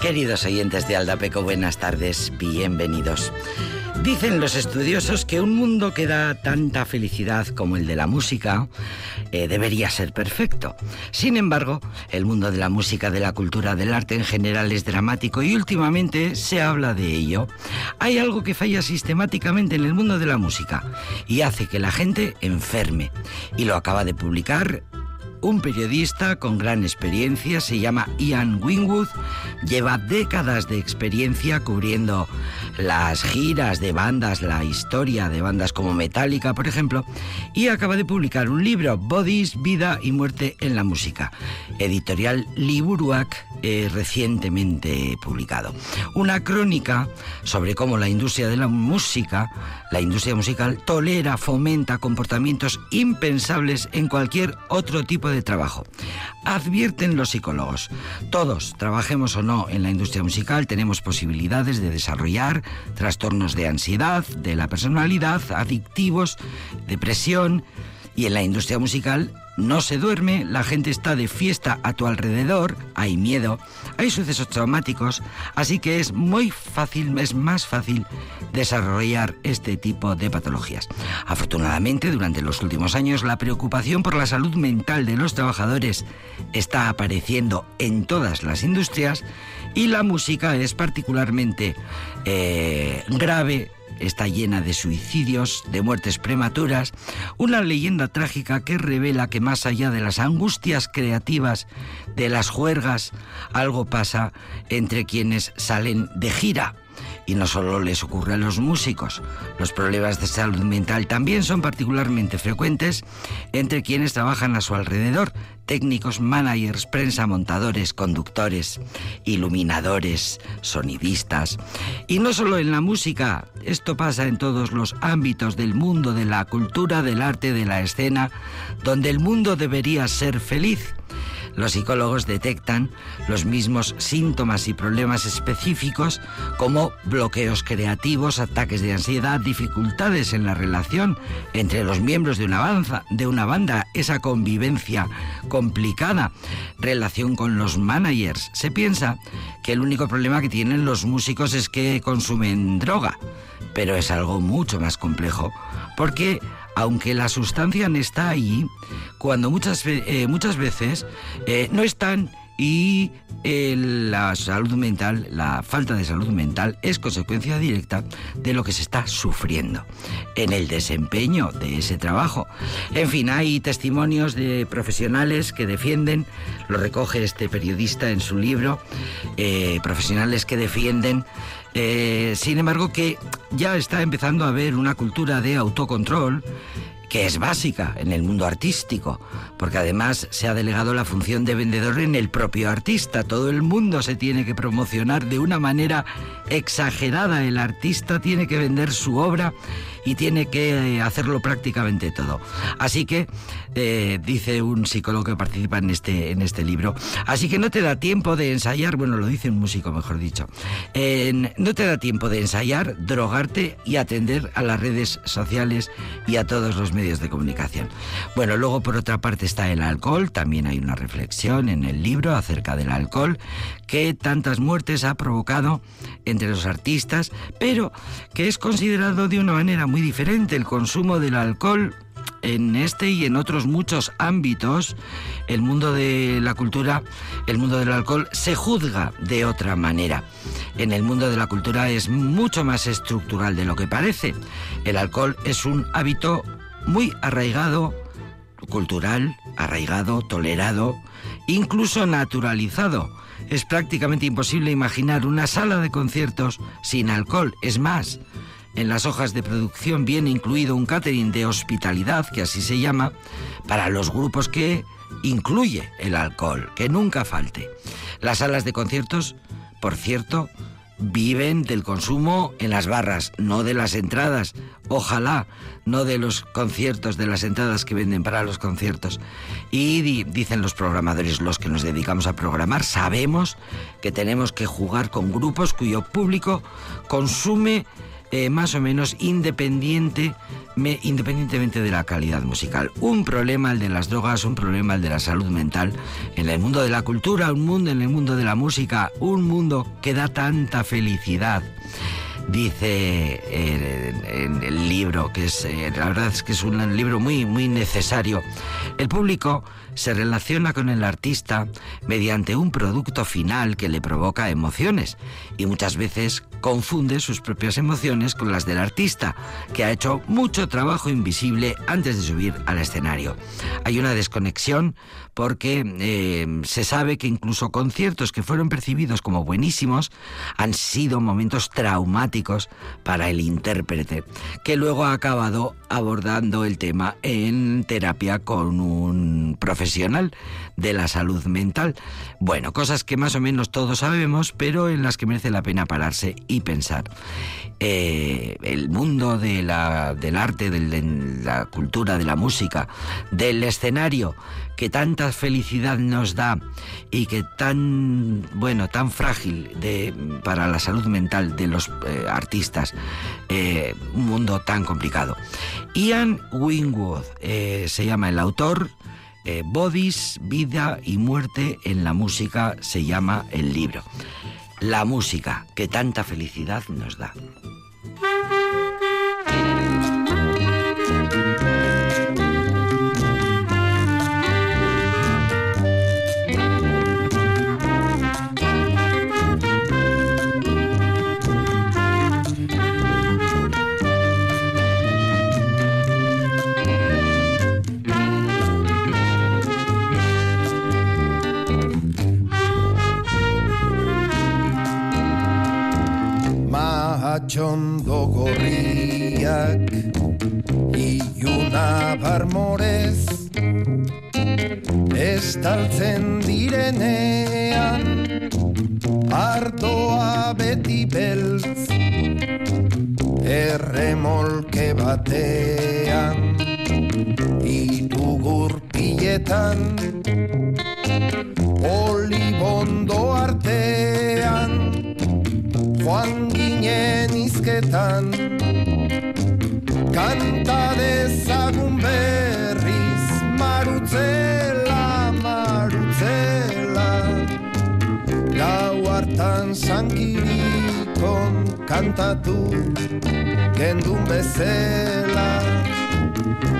Queridos oyentes de Aldapeco, buenas tardes, bienvenidos. Dicen los estudiosos que un mundo que da tanta felicidad como el de la música eh, debería ser perfecto. Sin embargo, el mundo de la música, de la cultura, del arte en general es dramático y últimamente se habla de ello. Hay algo que falla sistemáticamente en el mundo de la música y hace que la gente enferme. Y lo acaba de publicar un periodista con gran experiencia, se llama Ian Wingwood, lleva décadas de experiencia cubriendo las giras de bandas, la historia de bandas como Metallica, por ejemplo, y acaba de publicar un libro, Bodies, Vida y Muerte en la Música, editorial Liburuac, eh, recientemente publicado. Una crónica sobre cómo la industria de la música, la industria musical, tolera, fomenta comportamientos impensables en cualquier otro tipo de trabajo. Advierten los psicólogos, todos, trabajemos o no en la industria musical, tenemos posibilidades de desarrollar trastornos de ansiedad, de la personalidad, adictivos, depresión, y en la industria musical no se duerme, la gente está de fiesta a tu alrededor, hay miedo, hay sucesos traumáticos, así que es muy fácil, es más fácil desarrollar este tipo de patologías. Afortunadamente, durante los últimos años, la preocupación por la salud mental de los trabajadores está apareciendo en todas las industrias y la música es particularmente eh, grave está llena de suicidios, de muertes prematuras, una leyenda trágica que revela que más allá de las angustias creativas, de las juergas, algo pasa entre quienes salen de gira. Y no solo les ocurre a los músicos, los problemas de salud mental también son particularmente frecuentes entre quienes trabajan a su alrededor, técnicos, managers, prensa, montadores, conductores, iluminadores, sonidistas. Y no solo en la música, esto pasa en todos los ámbitos del mundo, de la cultura, del arte, de la escena, donde el mundo debería ser feliz. Los psicólogos detectan los mismos síntomas y problemas específicos como bloqueos creativos, ataques de ansiedad, dificultades en la relación entre los miembros de una, banda, esa convivencia complicada, relación con los managers. Se piensa que el único problema que tienen los músicos es que consumen droga, pero es algo mucho más complejo, porque aunque la sustancia no está ahí, cuando muchas, eh, muchas veces eh, no están y eh, la salud mental, la falta de salud mental es consecuencia directa de lo que se está sufriendo en el desempeño de ese trabajo. En fin, hay testimonios de profesionales que defienden, lo recoge este periodista en su libro, profesionales que defienden sin embargo, que ya está empezando a haber una cultura de autocontrol que es básica en el mundo artístico, porque además se ha delegado la función de vendedor en el propio artista. Todo el mundo se tiene que promocionar de una manera exagerada. El artista tiene que vender su obra y tiene que eh, hacerlo prácticamente todo. Así que, eh, dice un psicólogo que participa en este, en este libro, así que no te da tiempo de ensayar, bueno, lo dice un músico, mejor dicho, no te da tiempo de ensayar, drogarte y atender a las redes sociales y a todos los medios de comunicación. Bueno, luego por otra parte está el alcohol, también hay una reflexión en el libro acerca del alcohol, que tantas muertes ha provocado entre los artistas, pero que es considerado de una manera muy diferente el consumo del alcohol en este y en otros muchos ámbitos, el mundo de la cultura, el mundo del alcohol, se juzga de otra manera. En el mundo de la cultura es mucho más estructural de lo que parece. El alcohol es un hábito muy arraigado, cultural, arraigado, tolerado, incluso naturalizado. Es prácticamente imposible imaginar una sala de conciertos sin alcohol. Es más, en las hojas de producción viene incluido un catering de hospitalidad, que así se llama, para los grupos que incluye el alcohol, que nunca falte. Las salas de conciertos, por cierto, viven del consumo en las barras, no de las entradas. Ojalá, no de los conciertos, de las entradas que venden para los conciertos. Y dicen los programadores, los que nos dedicamos a programar, sabemos que tenemos que jugar con grupos cuyo público consume eh, más o menos independiente, independientemente de la calidad musical. Un problema el de las drogas, un problema el de la salud mental, en el mundo de la cultura, un mundo en el mundo de la música, un mundo que da tanta felicidad dice en, el libro, que es, eh, la verdad es que es un libro muy, muy necesario. El público se relaciona con el artista mediante un producto final que le provoca emociones y muchas veces confunde sus propias emociones con las del artista, que ha hecho mucho trabajo invisible antes de subir al escenario. Hay una desconexión porque eh, se sabe que incluso conciertos que fueron percibidos como buenísimos han sido momentos traumáticos para el intérprete, que luego ha acabado abordando el tema en terapia con un de la salud mental. Bueno, cosas que más o menos todos sabemos, pero en las que merece la pena pararse y pensar. Eh, el mundo de la, del arte, de la cultura, de la música, del escenario, que tanta felicidad nos da y que tan, bueno, tan frágil para la salud mental de los eh, artistas, eh, un mundo tan complicado. Ian Wingwood se llama el autor, Bodies, Vida y Muerte en la música se llama el libro la música que tanta felicidad nos da. Batean Itugur piletan Olibondo artean Joan ginen izketan Kanta dezagun berriz Marutzela, marutzela. Gau hartan zankirikon Kantatu gendun bezela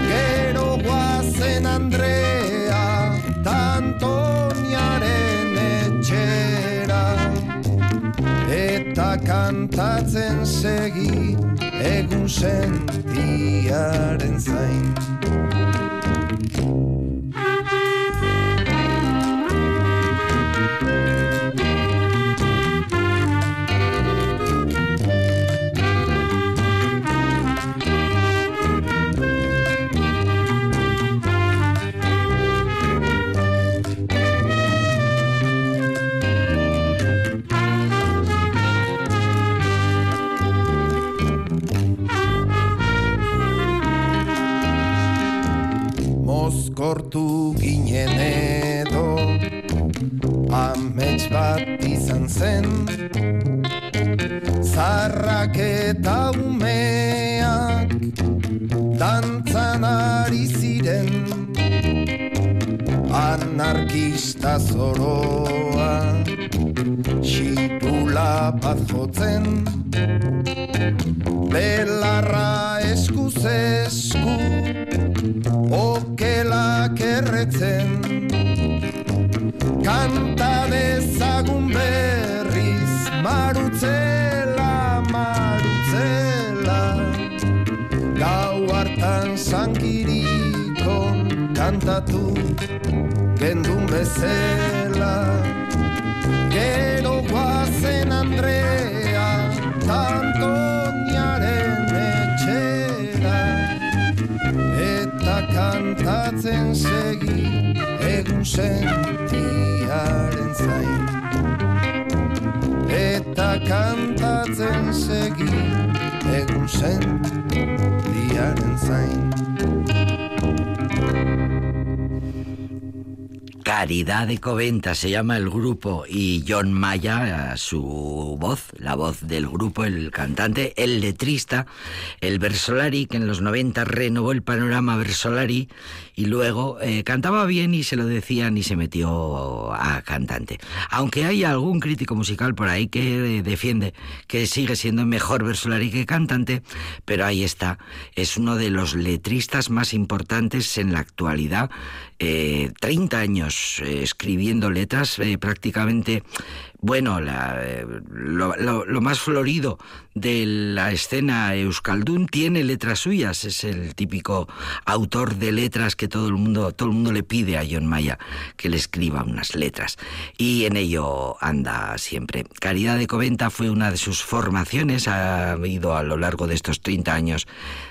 Gero guazen Andrea Tantoniaren etxera eta kantatzen segi egun sentiaren zain. Anarkista zoroa Xipula bat jotzen. Belarra eskuz esku Okelak erretzen. Kanta dezagun berriz Marutzela, marutzela. Gau hartan zankirikon Kantatu bezela Gero guazen Andrea Antoniaren etxera Eta kantatzen segi Egun sentiaren zain. Eta kantatzen segi Egun sentiaren zain Caridad de Coventa se llama el grupo y John Maya, su voz, la voz del grupo, el cantante, el letrista, el Versolari, que en los 90 renovó el panorama Versolari y luego eh, cantaba bien y se lo decían y se metió a cantante. Aunque hay algún crítico musical por ahí que defiende que sigue siendo mejor Versolari que cantante, pero ahí está, es uno de los letristas más importantes en la actualidad, 30 eh, años eh, escribiendo letras, eh, prácticamente, bueno, lo, más florido de la escena Euskaldun tiene letras suyas, es el típico autor de letras que todo el mundo, todo el mundo le pide a John Maya que le escriba unas letras. Y en ello anda siempre. Caridad de Coventa fue una de sus formaciones, ha ido a lo largo de estos 30 años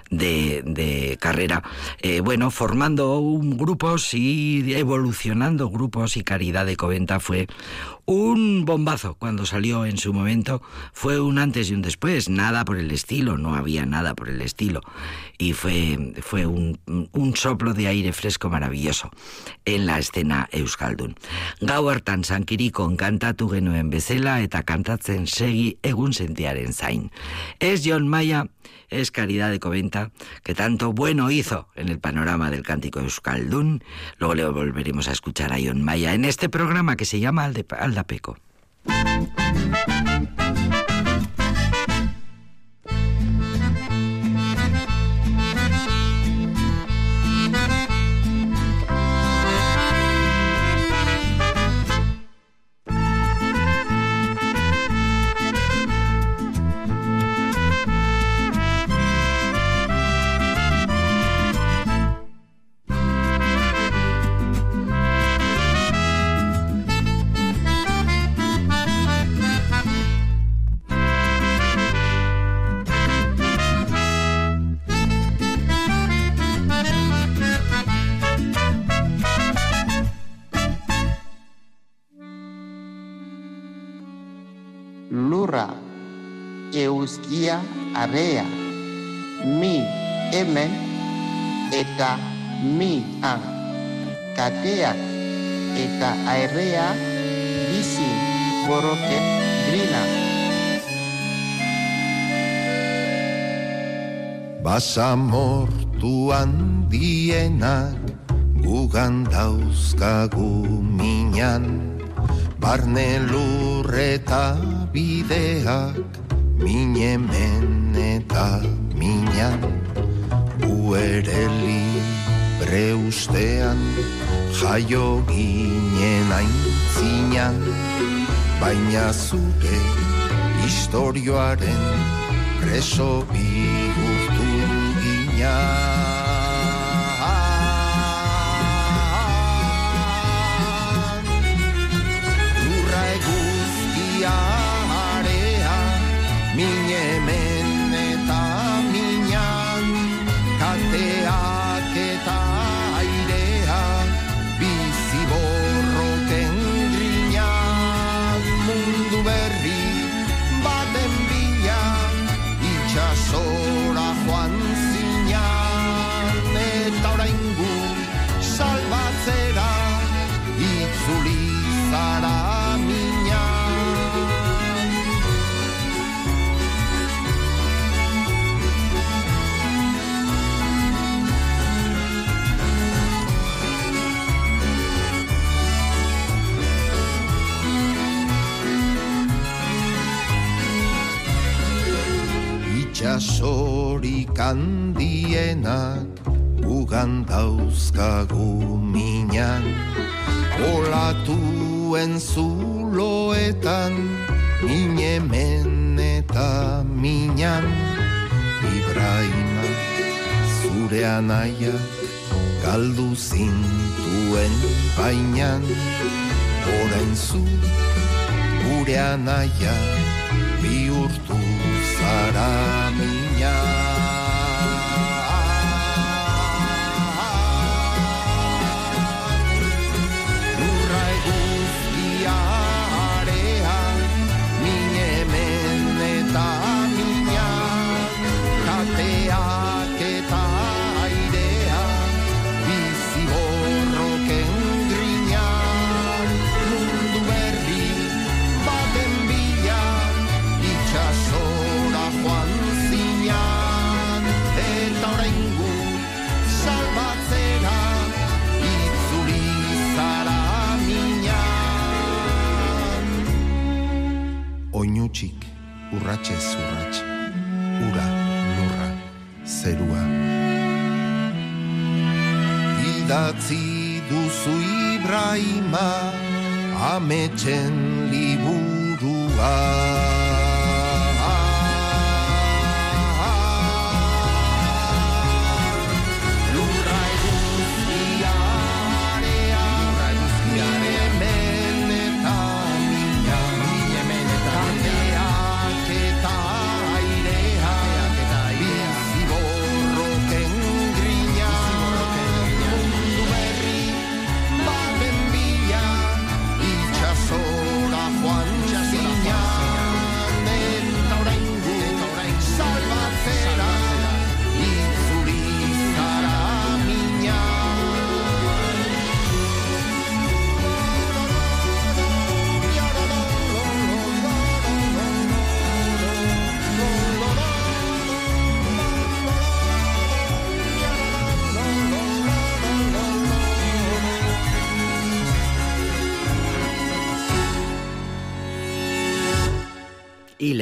de, carrera, eh, bueno, formando un, grupos y evolucionando grupos y Caridad de Coventa fue un bombazo cuando salió en su momento, fue un antes y un después, nada por el estilo, no había nada por el estilo, y fue, fue un, un soplo de aire fresco maravilloso en la escena Euskaldun. Gau hartan sankirikon kantatu genuen bezela eta kantatzen segi egun sentiaren zain. Es John Maya es Caridad de Coventa, que tanto bueno hizo en el panorama del cántico Euskaldun. Luego le volveremos a escuchar a Ion Maya en este programa que se llama Aldapeco. euskia Basamortu handienak gugan dauzkagu minan. Barne lurreta bideak Minemen eta minan. Uere libre ustean Jaio ginen aintzinan. Baina zure historioaren Preso bigurtu Yeah. Handienak ugan dauzkagu minan. Olatuen zuloetan minemen eta minan. Ibrahima zure anaiak galdu zintuen bainan. Orain zu gure anaiak bihurtu zara minha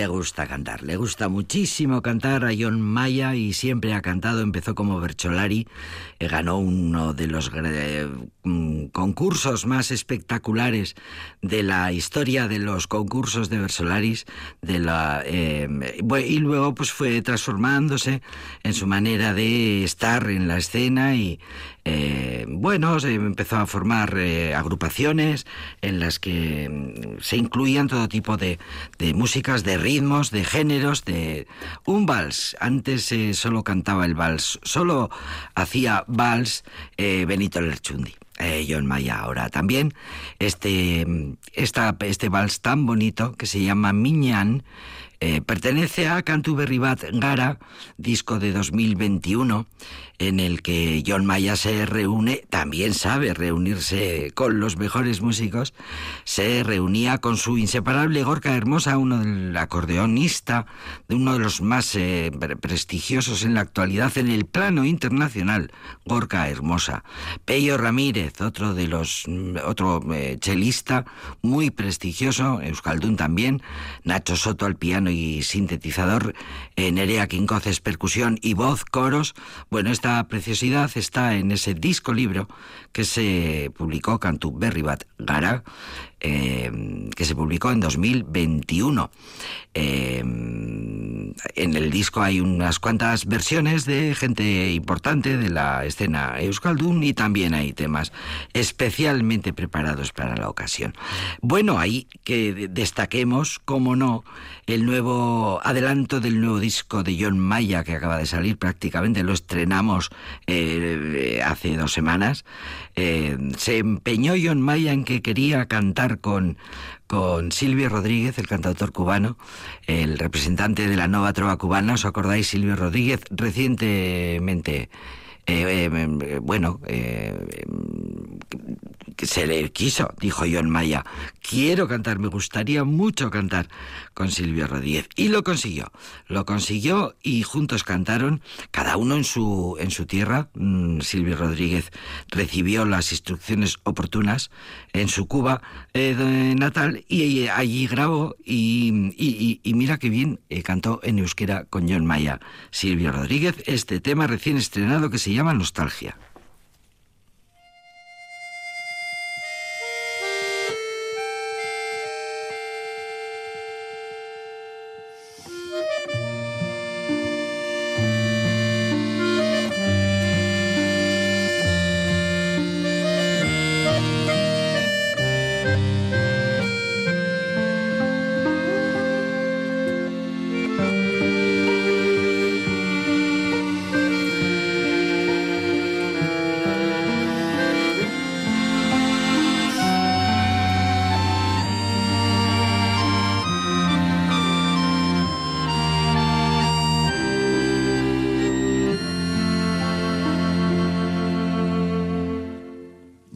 le gusta cantar. Le gusta muchísimo cantar a John Maya y siempre ha cantado. Empezó como Bercholari, eh, ganó uno de los mm, concursos más espectaculares de la historia de los concursos de Bersolaris. De la, eh, y luego pues fue transformándose en su manera de estar en la escena y eh, bueno, se empezó a formar eh, agrupaciones en las que mm, se incluían todo tipo de, músicas, de ritmos, de géneros, de un vals. Antes eh, solo cantaba el vals, solo hacía vals Benito Lerchundi. John Maya ahora también este, mm, esta, este vals tan bonito que se llama Miñán pertenece a Cantuberry Bat Gara, disco de 2021, en el que John Maya se reúne, también sabe reunirse con los mejores músicos, se reunía con su inseparable Gorka Hermosa, uno del acordeonista, de uno de los más eh, prestigiosos en la actualidad en el plano internacional, Gorka Hermosa. Pello Ramírez, otro de los, mm, otro eh, chelista muy prestigioso, Euskaldun también, Nacho Soto al piano y sintetizador, eh, Nerea Quincoces percusión y voz, coros, bueno, esta preciosidad está en ese disco libro que se publicó Cantu Berribat Gara, eh, que se publicó en 2021. Eh, en el disco hay unas cuantas versiones de gente importante de la escena Euskaldun y también hay temas especialmente preparados para la ocasión. Bueno, ahí que destaquemos, como no, el nuevo adelanto del nuevo disco de John Maya que acaba de salir prácticamente, lo estrenamos eh, hace dos semanas. Eh, se empeñó John Maya en que quería cantar con, con Silvio Rodríguez, el cantautor cubano, el representante de la nueva trova cubana. ¿Os acordáis? Silvio Rodríguez recientemente eh, eh, bueno, eh, se le quiso, dijo John Maya, quiero cantar, me gustaría mucho cantar con Silvio Rodríguez. Y lo consiguió, lo consiguió y juntos cantaron, cada uno en su, en su tierra. Mm, Silvio Rodríguez recibió las instrucciones oportunas en su Cuba natal y allí grabó y, y mira qué bien cantó en euskera con John Maya. Silvio Rodríguez, este tema recién estrenado que se llama nostalgia.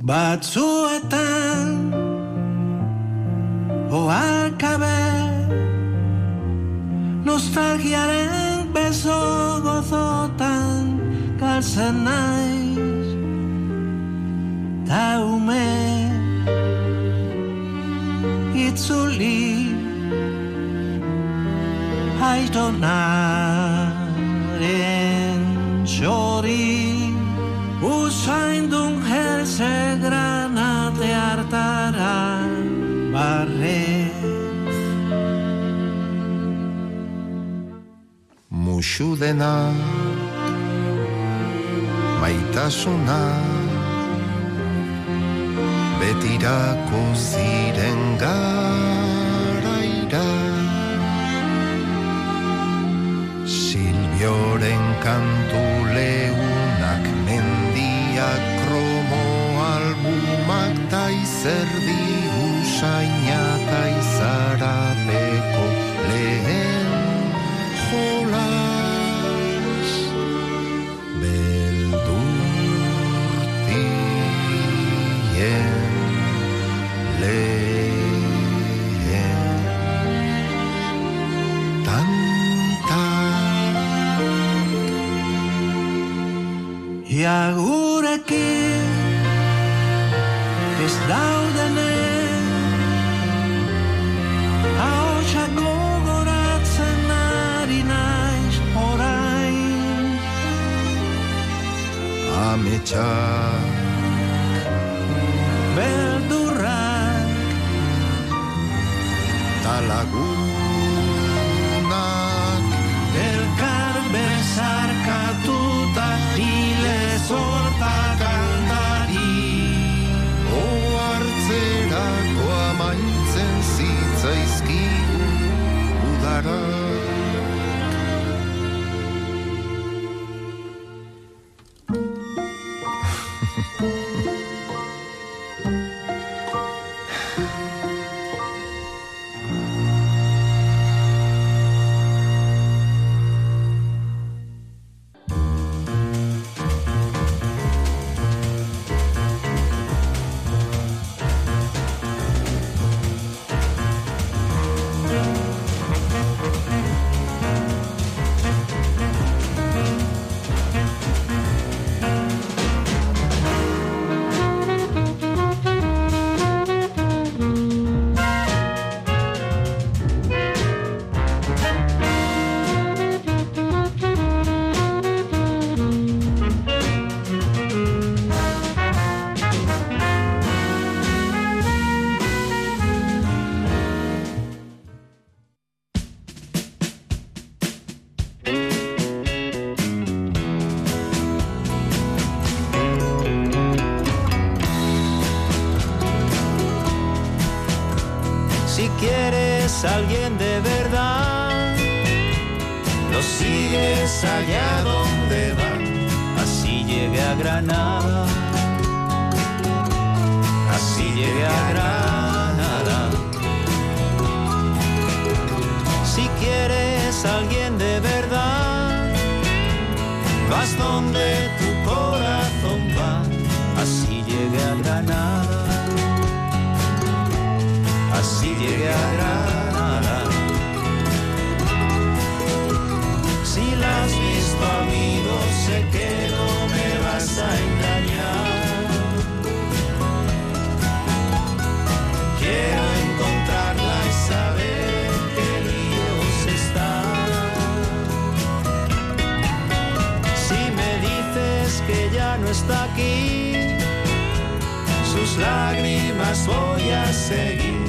Batzuetan oalkabe nostalgiaren beso gozotan galtzen naiz ta ume itzuli aitonaren txori. Usaindun herze Muxu dena maitasuna betirako ziren garaira Silbioren kantu leunak mendiak kromo albumak ta izerdi Ia gurekin ez daudenen Ahotsa orain ametsak Beldurrak talagunak alguien de verdad, lo sigues allá donde va. Así llegué a Granada. Así llegué a Granada. Si quieres alguien de verdad, vas donde tu corazón va. Así llegué a Granada. Así llegué a lágrimas voy a seguir.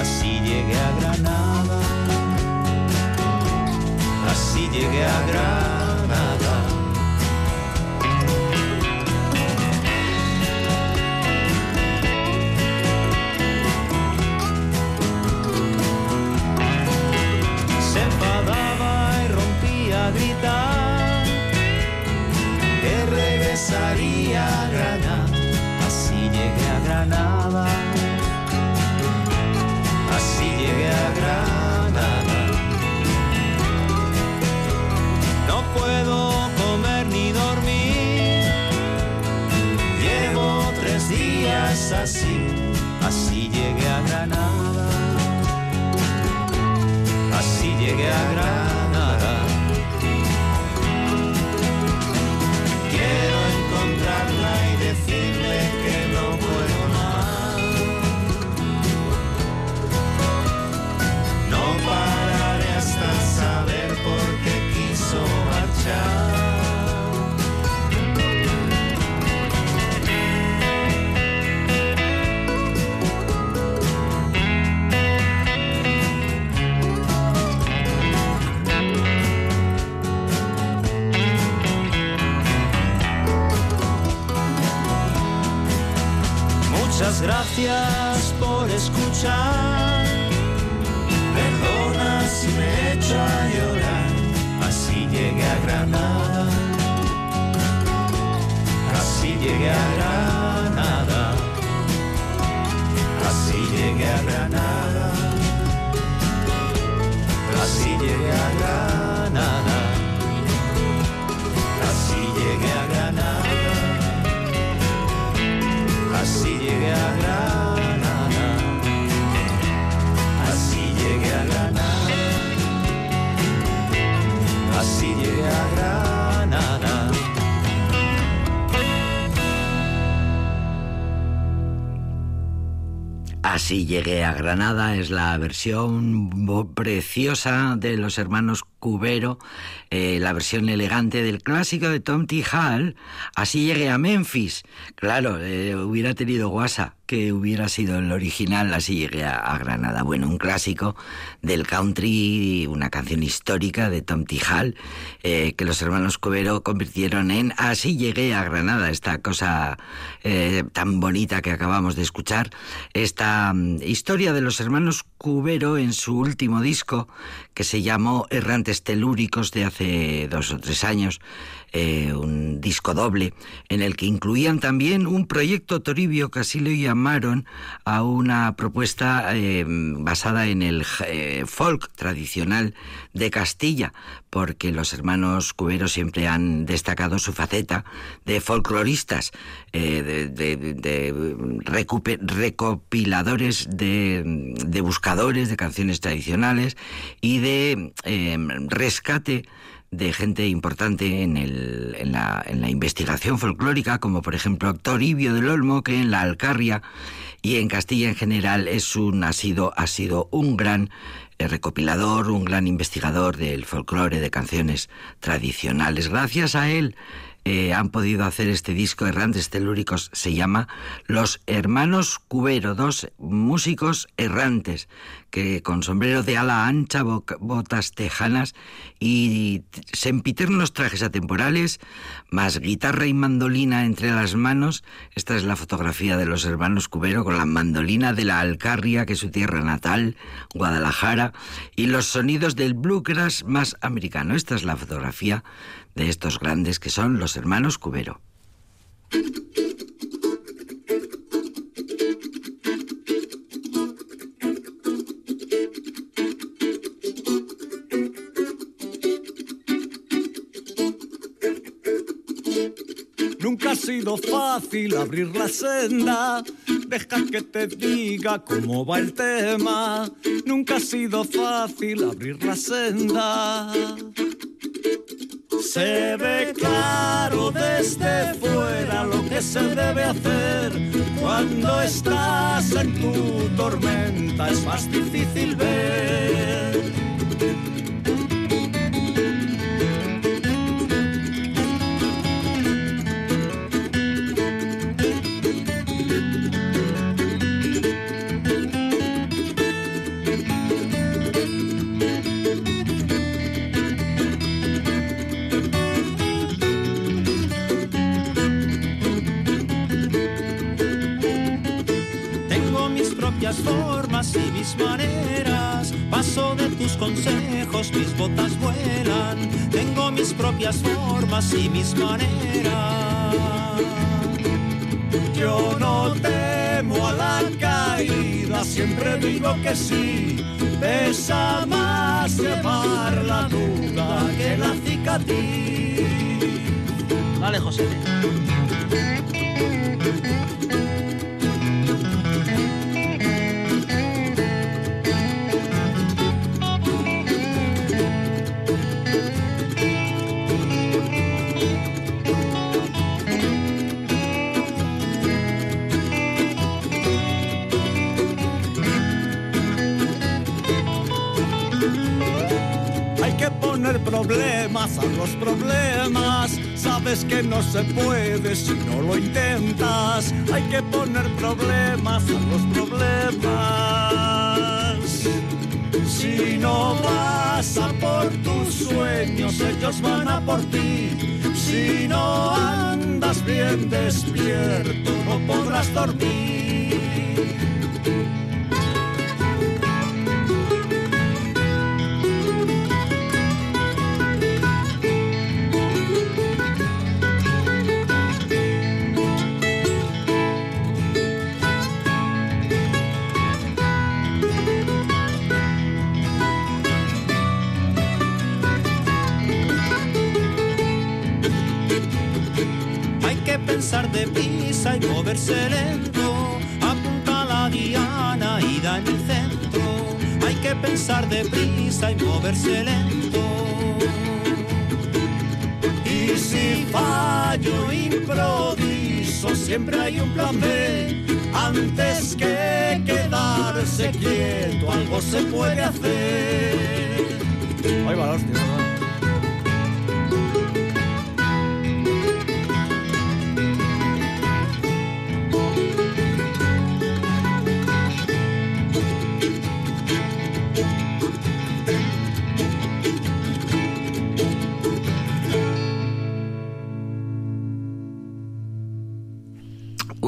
Así llegué a Granada. Así llegué a Granada. Se enfadaba y rompía a gritar que regresaría a Granada. Así llegué a Granada. No puedo comer ni dormir. Llevo tres días. Así Gracias por escuchar. Perdona si me he hecho a llorar. Así llegué a Granada. Así llegué a Granada. Así llegué a Granada. Así llegué a Granada es la versión preciosa de los hermanos Cubero, eh, la versión elegante del clásico de Tom T. Hall. Así llegué a Memphis. Claro, eh, hubiera tenido guasa que hubiera sido el original. Así llegué a, Granada. Bueno, un clásico del country, una canción histórica de Tom T. Hall, eh, que los hermanos Cubero convirtieron en Así llegué a Granada, esta cosa tan bonita que acabamos de escuchar. Esta mm, historia de los hermanos Cubero en su último disco, que se llamó Errantes Telúricos de hace dos o tres años, eh, un disco doble, en el que incluían también un proyecto Toribio, que así lo llamaron, a una propuesta eh, basada en el eh, folk tradicional de Castilla, porque los hermanos Cubero siempre han destacado su faceta de folcloristas, de, de- de recopiladores, de, de buscadores de canciones tradicionales y de rescate de gente importante en, el- en la, en la investigación folclórica, como por ejemplo Toribio del Olmo, que en la Alcarria y en Castilla en general es un, ha, sido, ha sido un gran eh, recopilador, un gran investigador del folclore, de canciones tradicionales. Gracias a él eh, han podido hacer este disco Errantes Telúricos, se llama Los Hermanos Cubero, dos músicos errantes que con sombrero de ala ancha, botas tejanas y sempiternos trajes atemporales, más guitarra y mandolina entre las manos. Esta es la fotografía de los hermanos Cubero con la mandolina de la Alcarria, que es su tierra natal, Guadalajara, y los sonidos del bluegrass más americano. Esta es la fotografía de estos grandes que son los hermanos Cubero. Nunca ha sido fácil abrir la senda. Deja que te diga cómo va el tema. Nunca ha sido fácil abrir la senda. Se ve claro desde fuera lo que se debe hacer. Cuando estás en tu tormenta es más difícil ver. Propias formas y mis maneras. Paso de tus consejos, mis botas vuelan. Tengo mis propias formas y mis maneras. Yo no temo a la caída, siempre digo que sí. Pesa más llevar la duda que la cicatriz. Dale, José. Problemas a los problemas. Sabes que no se puede si no lo intentas. Hay que poner problemas a los problemas. Si no vas a por tus sueños, ellos van a por ti. Si no andas bien despierto, no podrás dormir. Y moverse lento. Y si fallo improviso, siempre hay un plan B. Antes que quedarse quieto, algo se puede hacer. Ahí va.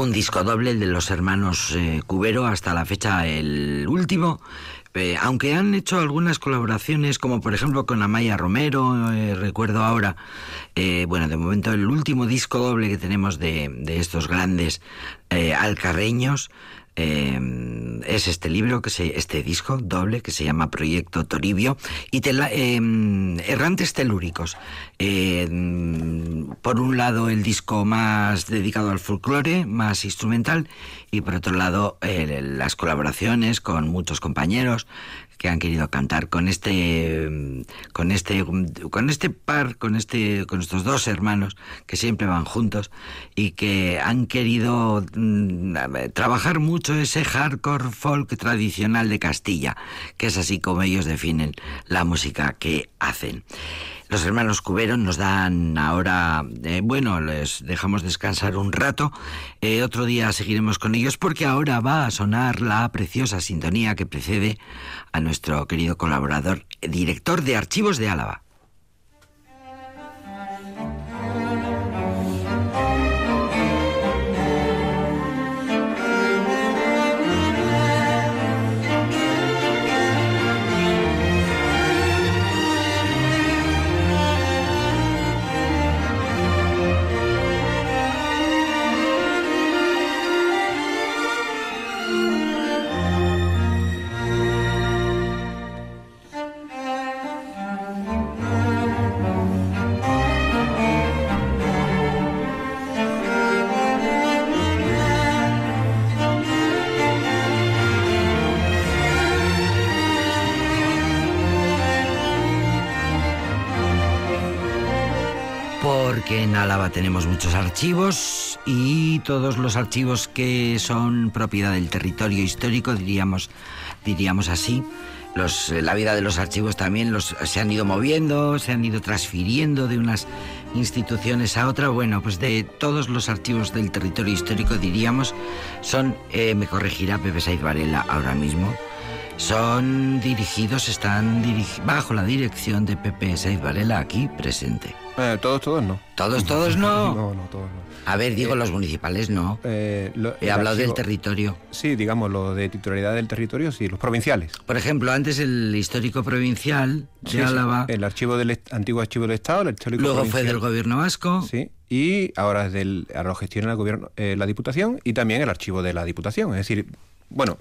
Un disco doble de los hermanos eh, Cubero, hasta la fecha el último. Eh, aunque han hecho algunas colaboraciones, como por ejemplo con Amaya Romero, eh, recuerdo ahora, bueno, de momento el último disco doble que tenemos de, de estos grandes alcarreños, eh, es este libro, que se, este disco doble que se llama Proyecto Toribio y eh, Errantes Telúricos. Eh, por un lado el disco más dedicado al folclore, más instrumental, y por otro lado las colaboraciones con muchos compañeros que han querido cantar con este con este con este par con este con estos dos hermanos que siempre van juntos y que han querido mm, trabajar mucho ese hardcore folk tradicional de Castilla que es así como ellos definen la música que hacen los hermanos Cubero nos dan ahora, eh, bueno, les dejamos descansar un rato. Eh, otro día seguiremos con ellos porque ahora va a sonar la preciosa sintonía que precede a nuestro querido colaborador, director de Archivos de Álava. Tenemos muchos archivos y todos los archivos que son propiedad del territorio histórico, diríamos, diríamos así. Los, eh, la vida de los archivos también los, se han ido moviendo, se han ido transfiriendo de unas instituciones a otras. Bueno, pues de todos los archivos del territorio histórico, diríamos, son, eh, me corregirá Pepe Saiz Varela ahora mismo, son dirigidos, están dirigi- bajo la dirección de Pepe Saiz Varela aquí presente. Eh, todos, todos no. Todos, todos no. No, no, todos no. A ver, digo Eh, los municipales no. Eh, lo- He hablado del territorio. Sí, digamos, lo de titularidad del territorio, sí, los provinciales. Por ejemplo, antes el histórico provincial de Sí, sí, Álava, El archivo del antiguo archivo del Estado, el histórico luego fue del gobierno vasco. Sí, y ahora es del, ahora lo gestiona el gobierno, eh, la Diputación y también el archivo de la Diputación. Es decir, bueno,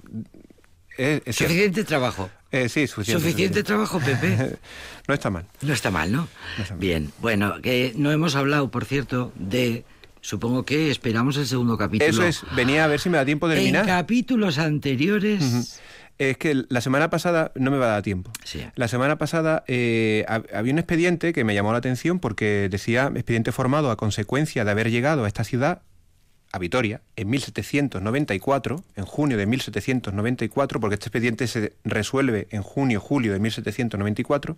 es, es cierto. Suficiente trabajo. Eh, sí, suficiente. Suficiente trabajo, Pepe. no está mal. No está mal, ¿no? No está mal. Bien, bueno, que no hemos hablado, por cierto, de... Supongo que esperamos el segundo capítulo. Eso es, venía a ver si me da tiempo de En eliminar. capítulos anteriores... Es que la semana pasada no me va a dar tiempo. Sí. La semana pasada eh, hab- había un expediente que me llamó la atención porque decía expediente formado a consecuencia de haber llegado a esta ciudad, a Vitoria, en 1794, en junio de 1794, porque este expediente se resuelve en junio-julio de 1794,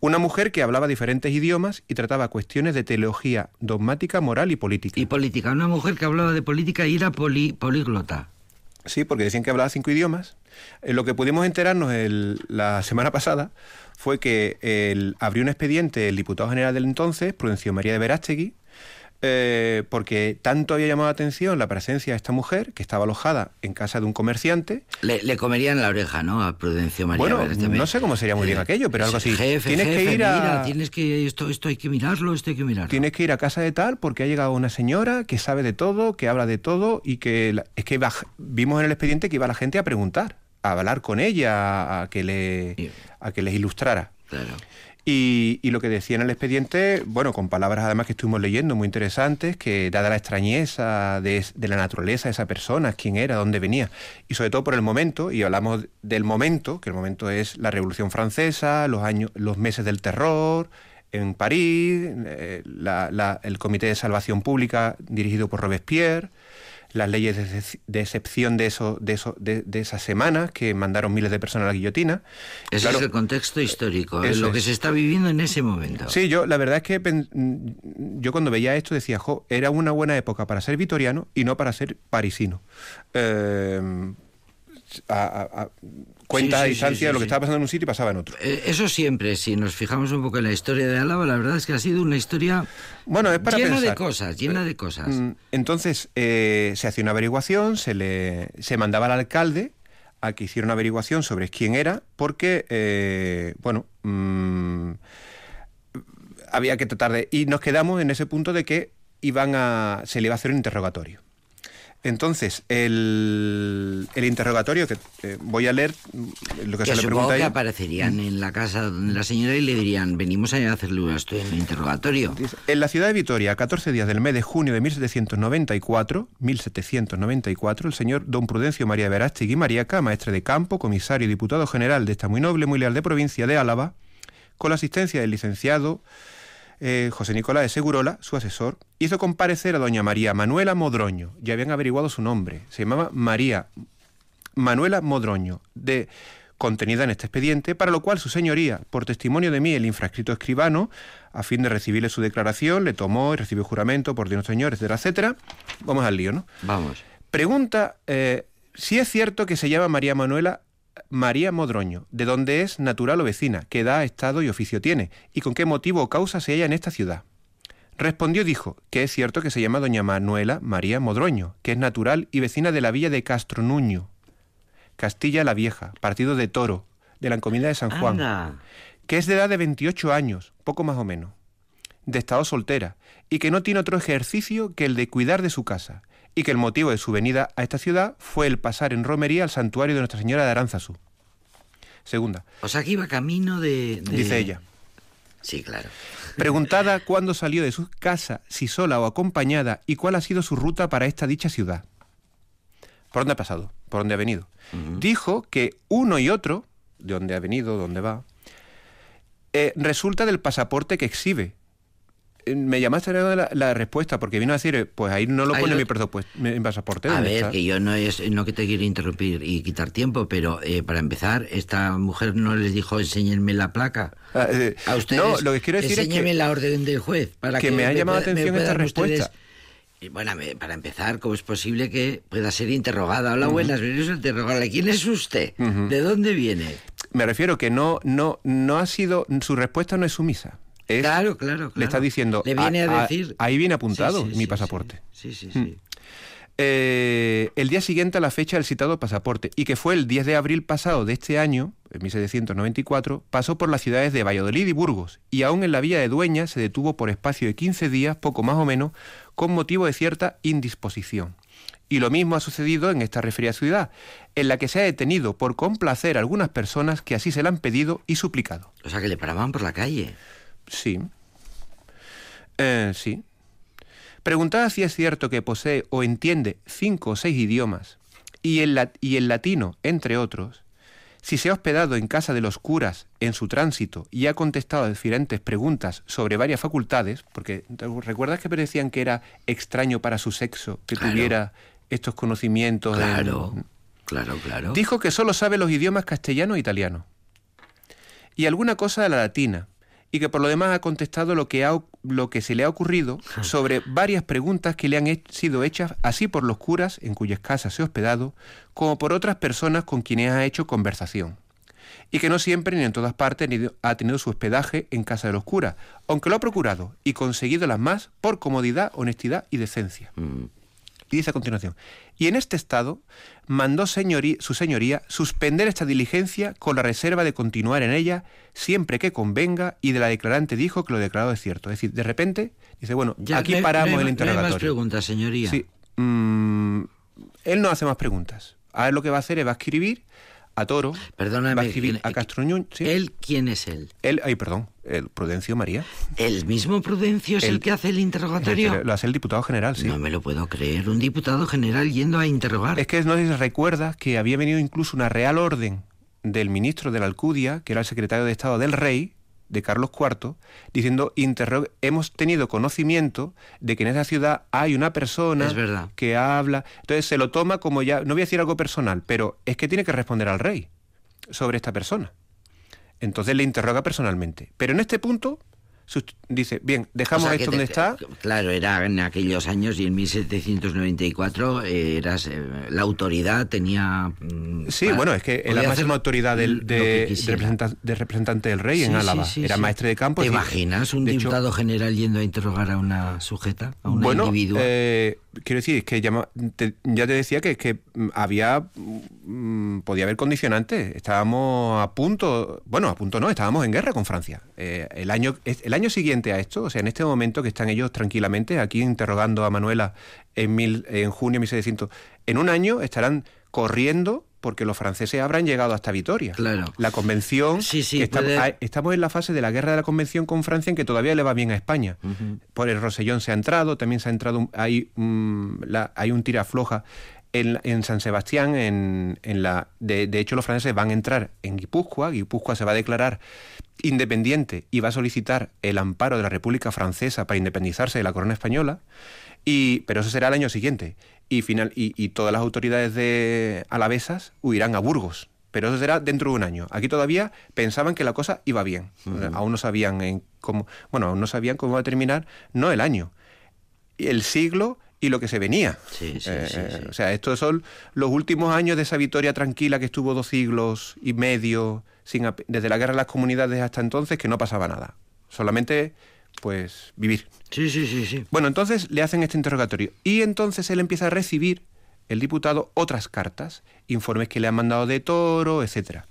una mujer que hablaba diferentes idiomas y trataba cuestiones de teología dogmática, moral y política. Y política. Una mujer que hablaba de política y era poli- políglota. Sí, porque decían que hablaba cinco idiomas. Eh, lo que pudimos enterarnos el- la semana pasada fue que el- abrió un expediente el diputado general del entonces, Prudencio María de Verástegui, eh, porque tanto había llamado la atención la presencia de esta mujer, que estaba alojada en casa de un comerciante. Le, le comerían la oreja, ¿no? A Prudencio María Bueno, Vélez también. no sé cómo sería muy bien Eh, aquello, pero algo así. Jefe, Tienes que ir a- mira, tienes que esto, esto hay que mirarlo, esto hay que mirarlo. Tienes que ir a casa de tal porque ha llegado una señora que sabe de todo, que habla de todo y que la- es que iba- vimos en el expediente que iba la gente a preguntar, a hablar con ella, a, que le a que les ilustrara. Claro. Y, lo que decía en el expediente, bueno, con palabras además que estuvimos leyendo muy interesantes, que dada la extrañeza de, de la naturaleza de esa persona, quién era, dónde venía, y sobre todo por el momento, y hablamos del momento, que el momento es la Revolución Francesa, los años, los meses del terror en París, eh, la- la- el Comité de Salvación Pública dirigido por Robespierre, las leyes de, excep- de excepción de, eso, de, eso, de, de esas semanas que mandaron miles de personas a la guillotina. Ese Claro, es el contexto histórico, es eso lo que es. se está viviendo en ese momento. Sí, yo la verdad es que mm, yo cuando veía esto decía, jo, era una buena época para ser vitoriano y no para ser parisino. Eh, a- a- cuenta Sí, a sí, distancia sí, de lo que estaba pasando en un sitio y pasaba en otro. Eh, Eso siempre, si nos fijamos un poco en la historia de Álava, la verdad es que ha sido una historia Bueno, es para llena de cosas, llena de cosas. Mm, Entonces, eh, se hacía una averiguación, se le se mandaba al alcalde a que hiciera una averiguación sobre quién era, porque, eh, bueno, mm, había que tratar de... Y nos quedamos en ese punto de que iban a, se le iba a hacer un interrogatorio. Entonces, el, el interrogatorio, que eh, voy a leer lo que, que se le pregunta que ella. aparecerían en la casa donde la señora y le dirían, venimos a hacerle un interrogatorio. Dice, En la ciudad de Vitoria, a 14 días del mes de junio de 1794, 1794, el señor don Prudencio María Verástegui Mariaca, maestre de campo, comisario y diputado general de esta muy noble, muy leal de provincia de Álava, con la asistencia del licenciado eh, José Nicolás de Segurola, su asesor, hizo comparecer a doña María Manuela Modroño. Ya habían averiguado su nombre. Se llamaba María Manuela Modroño, de contenida en este expediente, para lo cual su señoría, por testimonio de mí, el infrascrito escribano, a fin de recibirle su declaración, le tomó y recibió juramento por Dios Señor, etcétera, etcétera. Vamos al lío, ¿no? Vamos. Pregunta eh, si es cierto que se llama María Manuela María Modroño, de dónde es natural o vecina, qué edad, estado y oficio tiene, y con qué motivo o causa se halla en esta ciudad. Respondió y dijo que es cierto que se llama doña Manuela María Modroño, que es natural y vecina de la villa de Castro Nuño, Castilla la Vieja, partido de Toro, de la encomienda de San Juan que es de edad de 28 años, poco más o menos, de estado soltera, y que no tiene otro ejercicio que el de cuidar de su casa, y que el motivo de su venida a esta ciudad fue el pasar en romería al santuario de Nuestra Señora de Aranzazú. Segunda, O sea, que iba camino de... de- dice ella, Sí, claro. preguntada cuándo salió de su casa, si sola o acompañada, y cuál ha sido su ruta para esta dicha ciudad. ¿Por dónde ha pasado? ¿Por dónde ha venido? Dijo que uno y otro, de dónde ha venido, dónde va, eh, resulta del pasaporte que exhibe. Eh, Me llamaste la, la respuesta porque vino a decir, eh, pues ahí no lo Ahí pone lo- mi, presupuest- mi pasaporte. A ¿dónde ver, está? que yo no es no que te quiero interrumpir y quitar tiempo, pero eh, para empezar, esta mujer no les dijo enséñenme la placa. Ah, eh, A ustedes, no, lo que quiero decir es enséñeme que- la orden del juez. Para que me ha llamado la atención esta ustedes- respuesta. Y, Bueno, me- para empezar, ¿cómo es posible que pueda ser interrogada? Hola, buenas, venimos a interrogarle. ¿Quién es usted? ¿De dónde viene? Me refiero que no, no, no ha sido, su respuesta no es sumisa. Es- Claro, claro, claro. Le está diciendo, Le viene "Ah, a decir... ahí viene apuntado Sí, sí, mi pasaporte. Sí, sí, Mm. sí. Eh, el día siguiente a la fecha del citado pasaporte, y que fue el 10 de abril pasado de este año, en 1794, pasó por las ciudades de Valladolid y Burgos, y aún en la villa de Dueña se detuvo por espacio de 15 días, poco más o menos, con motivo de cierta indisposición. Y lo mismo ha sucedido en esta referida ciudad, en la que se ha detenido por complacer a algunas personas que así se la han pedido y suplicado. O sea, que le paraban por la calle. Sí. Eh, sí. Preguntada si es cierto que posee o entiende cinco o seis idiomas, y el, y el latino, entre otros, si se ha hospedado en casa de los curas en su tránsito y ha contestado a diferentes preguntas sobre varias facultades, porque ¿te ¿recuerdas que decían que era extraño para su sexo que Claro. tuviera estos conocimientos? en- Claro, claro, claro. Dijo que solo sabe los idiomas castellano e italiano. Y alguna cosa de la latina. Y que por lo demás ha contestado lo que, ha, lo que se le ha ocurrido sobre varias preguntas que le han he- sido hechas así por los curas en cuyas casas se ha hospedado, como por otras personas con quienes ha hecho conversación. y que no siempre ni en todas partes ni ha tenido su hospedaje en casa de los curas, aunque lo ha procurado y conseguido las más por comodidad, honestidad y decencia. Mm. Y dice a continuación, y en este estado mandó señorí- su señoría suspender esta diligencia con la reserva de continuar en ella siempre que convenga y de la declarante dijo que lo declarado es cierto. Es decir, de repente dice, bueno, Ya, aquí me- paramos me- el me hay más interrogatorio. preguntas, señoría. Sí, mm, él no hace más preguntas. Ahora lo que va a hacer es va a escribir a Toro, Perdóname. va a escribir ¿quién- a Castroñón, sí. ¿Él quién es él? Él, ay, perdón, el Prudencio María. ¿El mismo Prudencio es el, El- que hace el interrogatorio? Lo hace el diputado general, sí. No me lo puedo creer. Un diputado general yendo a interrogar. Es que no sé si recuerdas que había venido incluso una real orden del ministro de la Alcudia, que era el secretario de Estado del rey, de Carlos IV, diciendo, "Interro- hemos tenido conocimiento de que en esa ciudad hay una persona Es verdad. que habla. Entonces se lo toma como ya, no voy a decir algo personal, pero es que tiene que responder al rey sobre esta persona. Entonces le interroga personalmente. Pero en este punto dice, bien, dejamos O sea, que esto te- donde está. Claro, era en aquellos años y en 1794 eh, eras, eh, la autoridad tenía... mm, Sí, bueno, es que podía la máxima autoridad del, de, representante del rey Sí, en Álava. sí, Era maestre de campo. ¿Te imaginas un hecho, diputado general yendo a interrogar a una sujeta, a una bueno, individua? eh, quiero decir, es que llama- te- ya te decía que, mm, había, mm, podía haber condicionantes. Estábamos a punto, bueno, a punto no, estábamos en guerra con Francia. Eh, el, año, el año siguiente a esto, o sea, en este momento que están ellos tranquilamente aquí interrogando a Manuela en, mil, en junio de 1700, en un año estarán corriendo porque los franceses habrán llegado hasta Vitoria. Claro. La convención, Sí, sí, está- puede- hay- estamos en la fase de la guerra de la convención con Francia en que todavía le va bien a España. Por el Rosellón se ha entrado, también se ha entrado, un- hay, mm, la- hay un tirafloja en, en San Sebastián, en, en la, de, de hecho los franceses van a entrar en Guipúzcoa, Guipúzcoa se va a declarar independiente y va a solicitar el amparo de la República Francesa para independizarse de la corona española, y, pero eso será el año siguiente. Y, final, y, y todas las autoridades de alavesas huirán a Burgos. Pero eso será dentro de un año. Aquí todavía pensaban que la cosa iba bien. Aún no sabían en cómo, bueno, aún no sabían cómo va a terminar, no el año, el siglo y lo que se venía. Sí, sí, Eh, sí, sí. O sea, estos son los últimos años de esa victoria tranquila que estuvo dos siglos y medio, sin, desde la guerra de las comunidades hasta entonces, que no pasaba nada. Solamente, pues, vivir. Sí, sí, sí, sí. Bueno, entonces le hacen este interrogatorio y entonces él empieza a recibir, el diputado, otras cartas, informes que le han mandado de Toro, etcétera.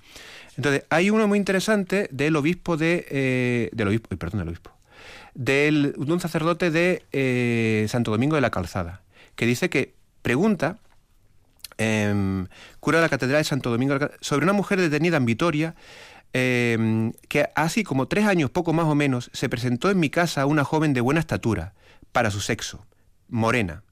Entonces, hay uno muy interesante del obispo de... eh, del obispo, perdón, del obispo. Del, de un sacerdote de eh, Santo Domingo de la Calzada, que dice que pregunta, em, cura de la Catedral de Santo Domingo, de la Cal- sobre una mujer detenida en Vitoria, em, que así como tres años, poco más o menos, se presentó en mi casa una joven de buena estatura, para su sexo, morena,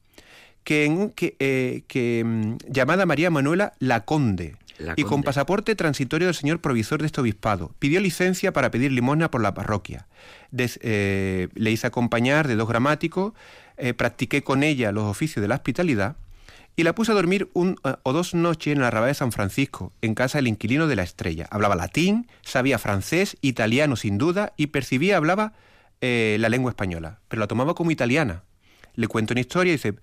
que, en que, eh, que, mm, llamada María Manuela La Conde, La y con pasaporte transitorio del señor provisor de este obispado. Pidió licencia para pedir limosna por la parroquia. Des- eh, le hice acompañar de dos gramáticos, eh, practiqué con ella los oficios de la hospitalidad y la puse a dormir un eh, o dos noches en la Arrabada de San Francisco, en casa del inquilino de la Estrella. Hablaba latín, sabía francés, italiano sin duda y percibía, hablaba eh, la lengua española, pero la tomaba como italiana. Le cuento una historia, dice,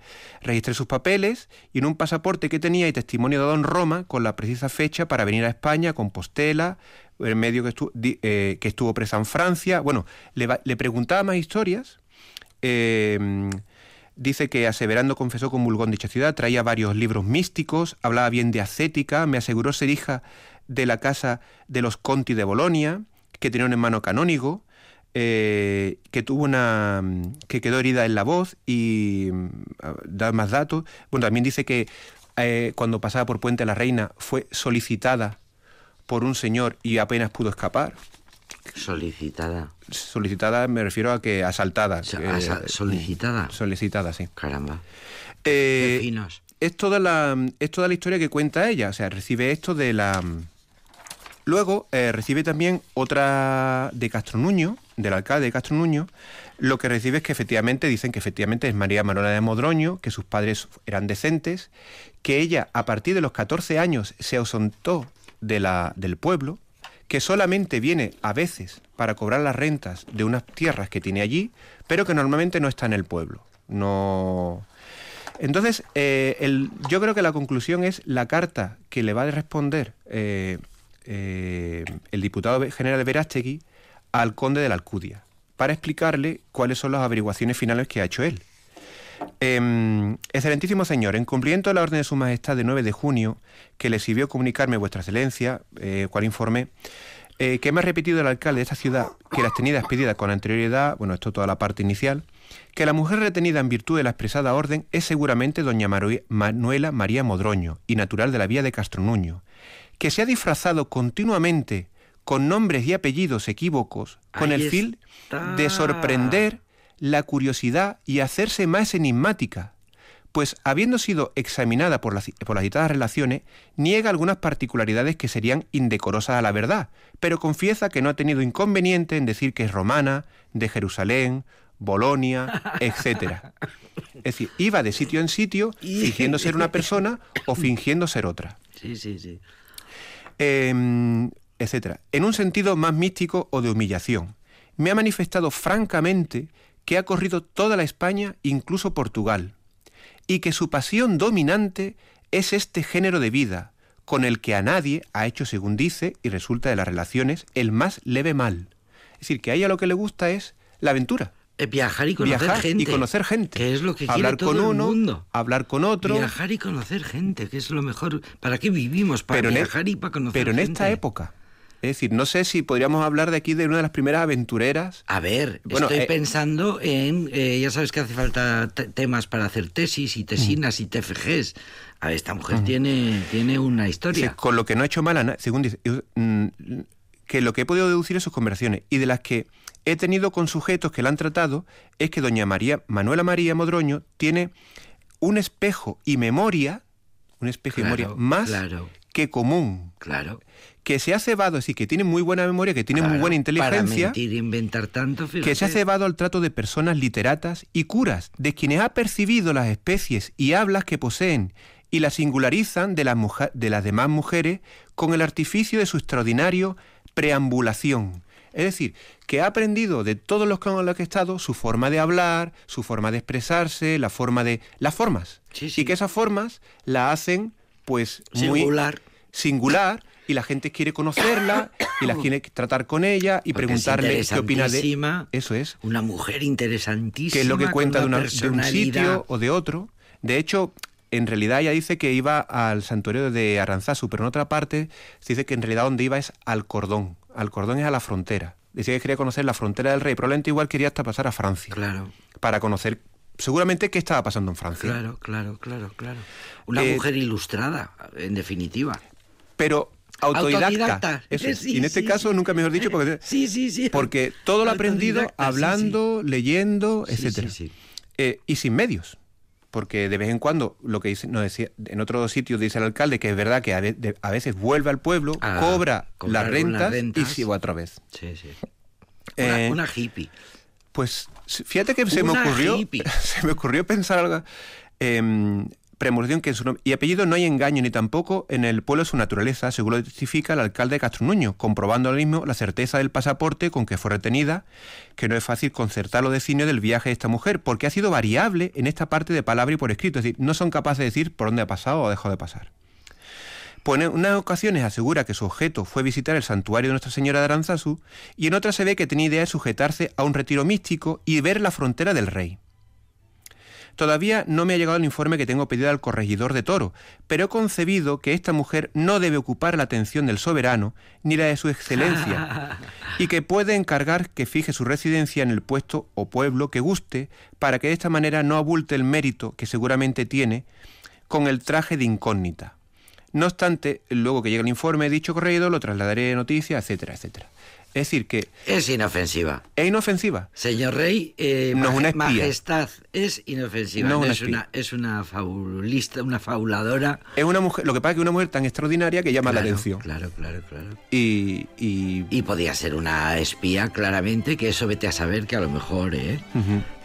registré sus papeles y en un pasaporte que tenía y testimonio dado en Roma con la precisa fecha para venir a España, Compostela, el medio que, estu- eh, que estuvo presa en Francia. Bueno, le, le preguntaba más historias. Dice que aseverando confesó en dicha ciudad, traía varios libros místicos, hablaba bien de ascética, me aseguró ser hija de la casa de los Conti de Bolonia, que tenía un hermano canónigo, eh, que tuvo una que quedó herida en la voz y mm, da más datos. Bueno, también dice que eh, cuando pasaba por Puente la Reina fue solicitada por un señor y apenas pudo escapar. Solicitada. Solicitada me refiero a que asaltada. Sea, que- asa- solicitada. Solicitada, sí. Caramba. Eh, Qué finos. es toda la es toda la historia que cuenta ella, o sea, recibe esto de la luego eh, recibe también otra de Castro Nuño, del alcalde de Castro Nuño, lo que recibe es que efectivamente dicen que efectivamente es María Manuela de Modroño, que sus padres eran decentes, que ella a partir de los 14 años se ausentó de la, del pueblo, que solamente viene a veces para cobrar las rentas de unas tierras que tiene allí, pero que normalmente no está en el pueblo. No. Entonces, eh, el- yo creo que la conclusión es la carta que le va a responder eh, eh, el diputado general Verástegui al conde de la Alcudia para explicarle cuáles son las averiguaciones finales que ha hecho él. Em, excelentísimo señor, en cumplimiento de la orden de su majestad de 9 de junio, que le sirvió comunicarme vuestra excelencia, eh, cual informe, eh, que me ha repetido el alcalde de esta ciudad que las tenida expedidas con anterioridad, bueno, esto toda la parte inicial, que la mujer retenida en virtud de la expresada orden es seguramente doña Manuela María Modroño, y natural de la vía de Castronuño, que se ha disfrazado continuamente con nombres y apellidos equívocos, con Ahí el fin de sorprender la curiosidad y hacerse más enigmática, pues habiendo sido examinada por las, por las citadas relaciones, niega algunas particularidades que serían indecorosas a la verdad, pero confiesa que no ha tenido inconveniente en decir que es romana, de Jerusalén, Bolonia, etcétera. Es decir, iba de sitio en sitio fingiendo ser una persona o fingiendo ser otra Sí, sí, sí. eh, etcétera, en un sentido más místico o de humillación. Me ha manifestado francamente que ha corrido toda la España, incluso Portugal, y que su pasión dominante es este género de vida, con el que a nadie ha hecho, según dice, y resulta de las relaciones, el más leve mal. Es decir, que a ella lo que le gusta es la aventura. Eh, Viajar y conocer Viajar gente. y conocer gente. Que es lo que hablar quiere todo con el uno, mundo. hablar con otro. Viajar y conocer gente, que es lo mejor. ¿Para qué vivimos? Para pero en, e- viajar y para conocer pero en gente. esta época. Es decir, no sé si podríamos hablar de aquí de una de las primeras aventureras. A ver, Bueno, estoy eh, pensando en, eh, ya sabes que hace falta te- temas para hacer tesis y tesinas y TFGs. A ver, esta mujer tiene, tiene una Sí, historia. con lo que no ha hecho mal, según dice, mm, que lo que he podido deducir de sus conversaciones y de las que he tenido con sujetos que la han tratado es que doña María Manuela María Modroño tiene un espejo y memoria, un espejo Claro, y memoria más claro. que común, Claro. Que se ha cebado, es decir, que tiene muy buena memoria, que tiene muy buena Para inteligencia, mentir inventar tanto, fíjate. que se ha cebado al trato de personas literatas y curas, de quienes ha percibido las especies y hablas que poseen y las singularizan de las, de las demás mujeres con el artificio de su extraordinario preambulación. Es decir, que ha aprendido de todos los con los que ha estado su forma de hablar, su forma de expresarse, la forma de... las formas. Sí, sí. Y que esas formas la hacen pues muy Singular. singular y la gente quiere conocerla y la quiere tratar con ella y Porque preguntarle qué opina de eso es Una mujer interesantísima. qué es lo que cuenta de, una- de un sitio o de otro de hecho en realidad ella dice que iba al santuario de Aranzazu pero en otra parte se dice que en realidad donde iba es al cordón al cordón es a la frontera decía que quería conocer la frontera del rey probablemente igual quería hasta pasar a Francia Claro. para conocer seguramente qué estaba pasando en Francia Claro, claro, claro, claro. Una Eh, mujer ilustrada, en definitiva. pero autodidacta, Autodidacta. Eso es. Sí, y en este sí, caso sí. nunca mejor dicho porque Sí, sí, sí. Porque todo lo ha aprendido hablando, leyendo, Sí, sí, etcétera. sí. Eh, y sin medios. Porque de vez en cuando, lo que dice, decía, en otro sitio dice el alcalde que es verdad que a, ve- de- a veces vuelve al pueblo, A cobra las rentas, rentas. y sigue otra vez. Sí, sí. Una, Eh, una hippie. Pues fíjate que se me ocurrió, hippie. se me ocurrió pensar algo. em, premonición que en su nom- y apellido no hay engaño ni tampoco en el pueblo su naturaleza, según lo testifica el alcalde de Castronuño, comprobando ahora mismo la certeza del pasaporte con que fue retenida, que no es fácil concertar los designios del viaje de esta mujer, porque ha sido variable en esta parte de palabra y por escrito, es decir, no son capaces de decir por dónde ha pasado o ha dejado de pasar. Pues en unas ocasiones asegura que su objeto fue visitar el santuario de Nuestra Señora de Aranzazu y en otras se ve que tenía idea de sujetarse a un retiro místico y ver la frontera del rey. Todavía no me ha llegado el informe que tengo pedido al corregidor de Toro, pero he concebido que esta mujer no debe ocupar la atención del soberano ni la de su excelencia, y que puede encargar que fije su residencia en el puesto o pueblo que guste, para que de esta manera no abulte el mérito que seguramente tiene con el traje de incógnita. No obstante, luego que llegue el informe, dicho corregidor lo trasladaré de noticia, etcétera, etcétera. Es decir, que Es inofensiva. es inofensiva. Señor Rey, eh, No es una espía. majestad es inofensiva. No No, es una es, una, es una fabulista, una fabuladora. Es una mujer, lo que pasa es que es una mujer tan exextraordinaria que llama la atención. Claro, claro, claro. Y, y- Y podía ser una espía, claramente, que eso vete a saber que a lo mejor, ¿eh?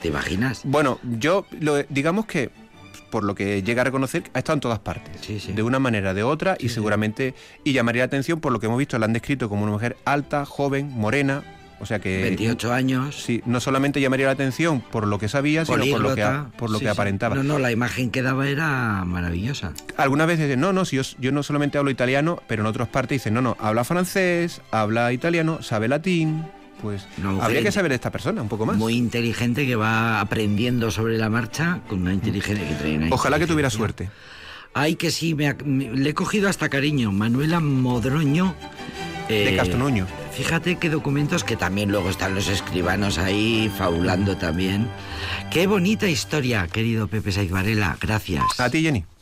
¿Te imaginas? bueno, yo lo- digamos que por lo que llega a reconocer ha estado en todas partes, Sí, sí. de una manera de otra y seguramente y llamaría la atención por lo que hemos visto la han descrito como una mujer alta, joven, morena, O sea que 28 años. Sí, no solamente llamaría la atención por lo que sabía, sino por lo que, por lo Sí, que sí. aparentaba. No, no, la imagen que daba era maravillosa. Algunas veces dicen, no, no, si yo, yo no solamente hablo italiano, pero en otras partes dicen, no, no, habla francés, habla italiano, sabe latín. Pues habría que saber de esta persona un poco más. Muy inteligente que va aprendiendo sobre la marcha con una inteligencia que trae Ojalá que tuviera suerte. Ay, que sí, me le he cogido hasta cariño. Manuela Modroño. De eh, Castonuño. Fíjate qué documentos que también luego están los escribanos ahí fabulando también. Qué bonita historia, querido Pepe Saiz Varela. Gracias. A ti, Jenny.